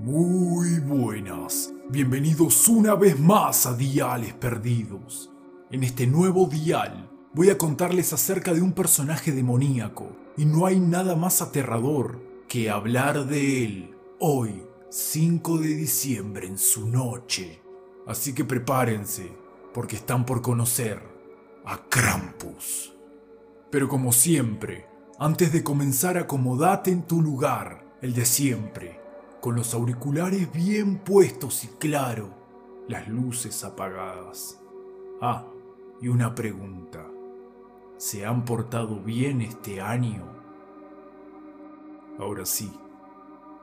Muy buenas, bienvenidos una vez más a Diales Perdidos. En este nuevo dial voy a contarles acerca de un personaje demoníaco y no hay nada más aterrador que hablar de él hoy, 5 de diciembre en su noche. Así que prepárense, porque están por conocer a Krampus. Pero como siempre, antes de comenzar acomodate en tu lugar, el de siempre con los auriculares bien puestos y claro, las luces apagadas. Ah, y una pregunta. ¿Se han portado bien este año? Ahora sí,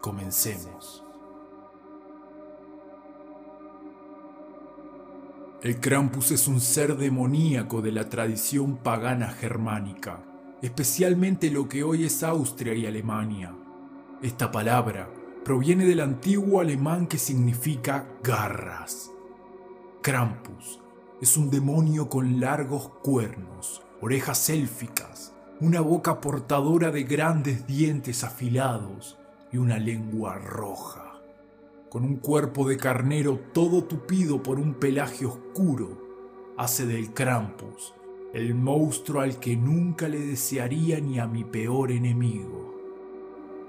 comencemos. El Krampus es un ser demoníaco de la tradición pagana germánica, especialmente lo que hoy es Austria y Alemania. Esta palabra proviene del antiguo alemán que significa garras. Krampus es un demonio con largos cuernos, orejas élficas, una boca portadora de grandes dientes afilados y una lengua roja. Con un cuerpo de carnero todo tupido por un pelaje oscuro, hace del Krampus el monstruo al que nunca le desearía ni a mi peor enemigo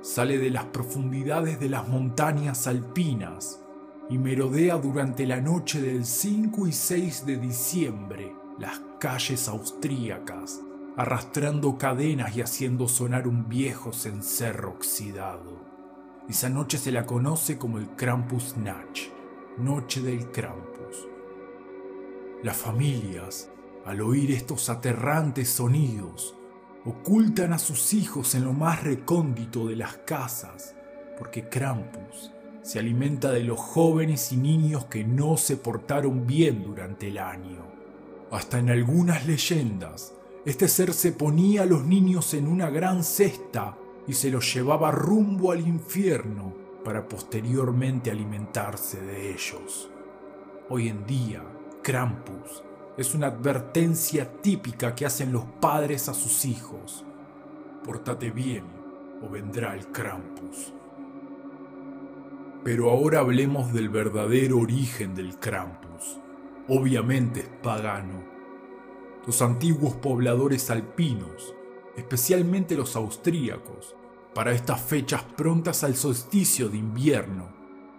sale de las profundidades de las montañas alpinas y merodea durante la noche del 5 y 6 de diciembre las calles austríacas, arrastrando cadenas y haciendo sonar un viejo cencerro oxidado. Esa noche se la conoce como el Krampus Natch, Noche del Krampus. Las familias, al oír estos aterrantes sonidos, ocultan a sus hijos en lo más recóndito de las casas, porque Krampus se alimenta de los jóvenes y niños que no se portaron bien durante el año. Hasta en algunas leyendas, este ser se ponía a los niños en una gran cesta y se los llevaba rumbo al infierno para posteriormente alimentarse de ellos. Hoy en día, Krampus es una advertencia típica que hacen los padres a sus hijos. Pórtate bien o vendrá el Krampus. Pero ahora hablemos del verdadero origen del Krampus. Obviamente es pagano. Los antiguos pobladores alpinos, especialmente los austríacos, para estas fechas prontas al solsticio de invierno,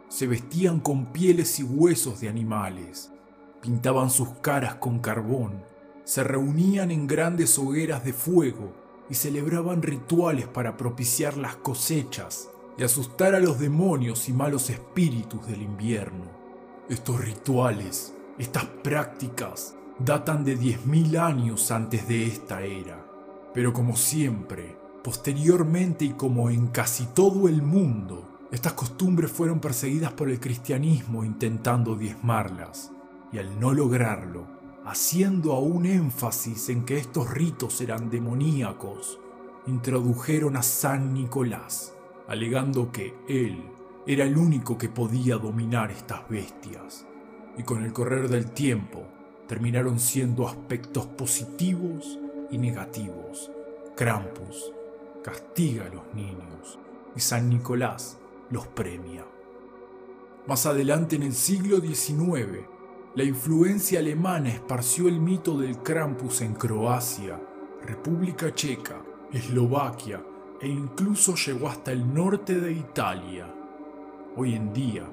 se vestían con pieles y huesos de animales pintaban sus caras con carbón, se reunían en grandes hogueras de fuego y celebraban rituales para propiciar las cosechas y asustar a los demonios y malos espíritus del invierno. Estos rituales, estas prácticas, datan de 10.000 años antes de esta era, pero como siempre, posteriormente y como en casi todo el mundo, estas costumbres fueron perseguidas por el cristianismo intentando diezmarlas y al no lograrlo, haciendo aún énfasis en que estos ritos eran demoníacos, introdujeron a San Nicolás, alegando que él era el único que podía dominar estas bestias, y con el correr del tiempo terminaron siendo aspectos positivos y negativos. Krampus castiga a los niños y San Nicolás los premia. Más adelante en el siglo XIX, la influencia alemana esparció el mito del Krampus en Croacia, República Checa, Eslovaquia e incluso llegó hasta el norte de Italia. Hoy en día,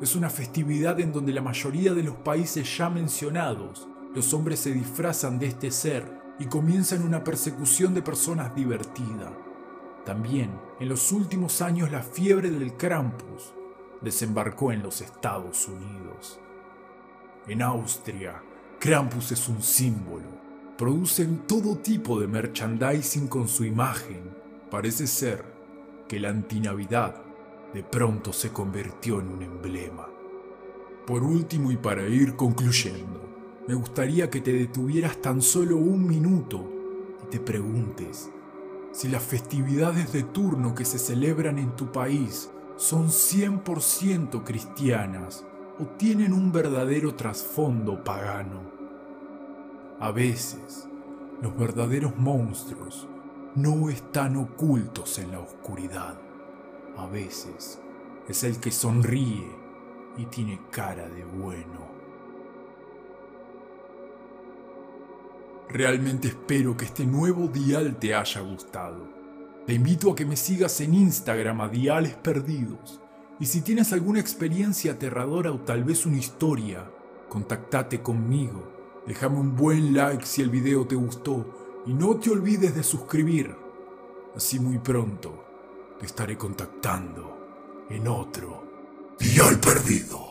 es una festividad en donde la mayoría de los países ya mencionados, los hombres se disfrazan de este ser y comienzan una persecución de personas divertida. También, en los últimos años, la fiebre del Krampus desembarcó en los Estados Unidos. En Austria, Krampus es un símbolo. Producen todo tipo de merchandising con su imagen. Parece ser que la antinavidad de pronto se convirtió en un emblema. Por último y para ir concluyendo, me gustaría que te detuvieras tan solo un minuto y te preguntes si las festividades de turno que se celebran en tu país son 100% cristianas o tienen un verdadero trasfondo pagano. A veces, los verdaderos monstruos no están ocultos en la oscuridad. A veces, es el que sonríe y tiene cara de bueno. Realmente espero que este nuevo dial te haya gustado. Te invito a que me sigas en Instagram a Diales Perdidos. Y si tienes alguna experiencia aterradora o tal vez una historia, contactate conmigo. Déjame un buen like si el video te gustó y no te olvides de suscribir. Así muy pronto te estaré contactando en otro Dial Perdido.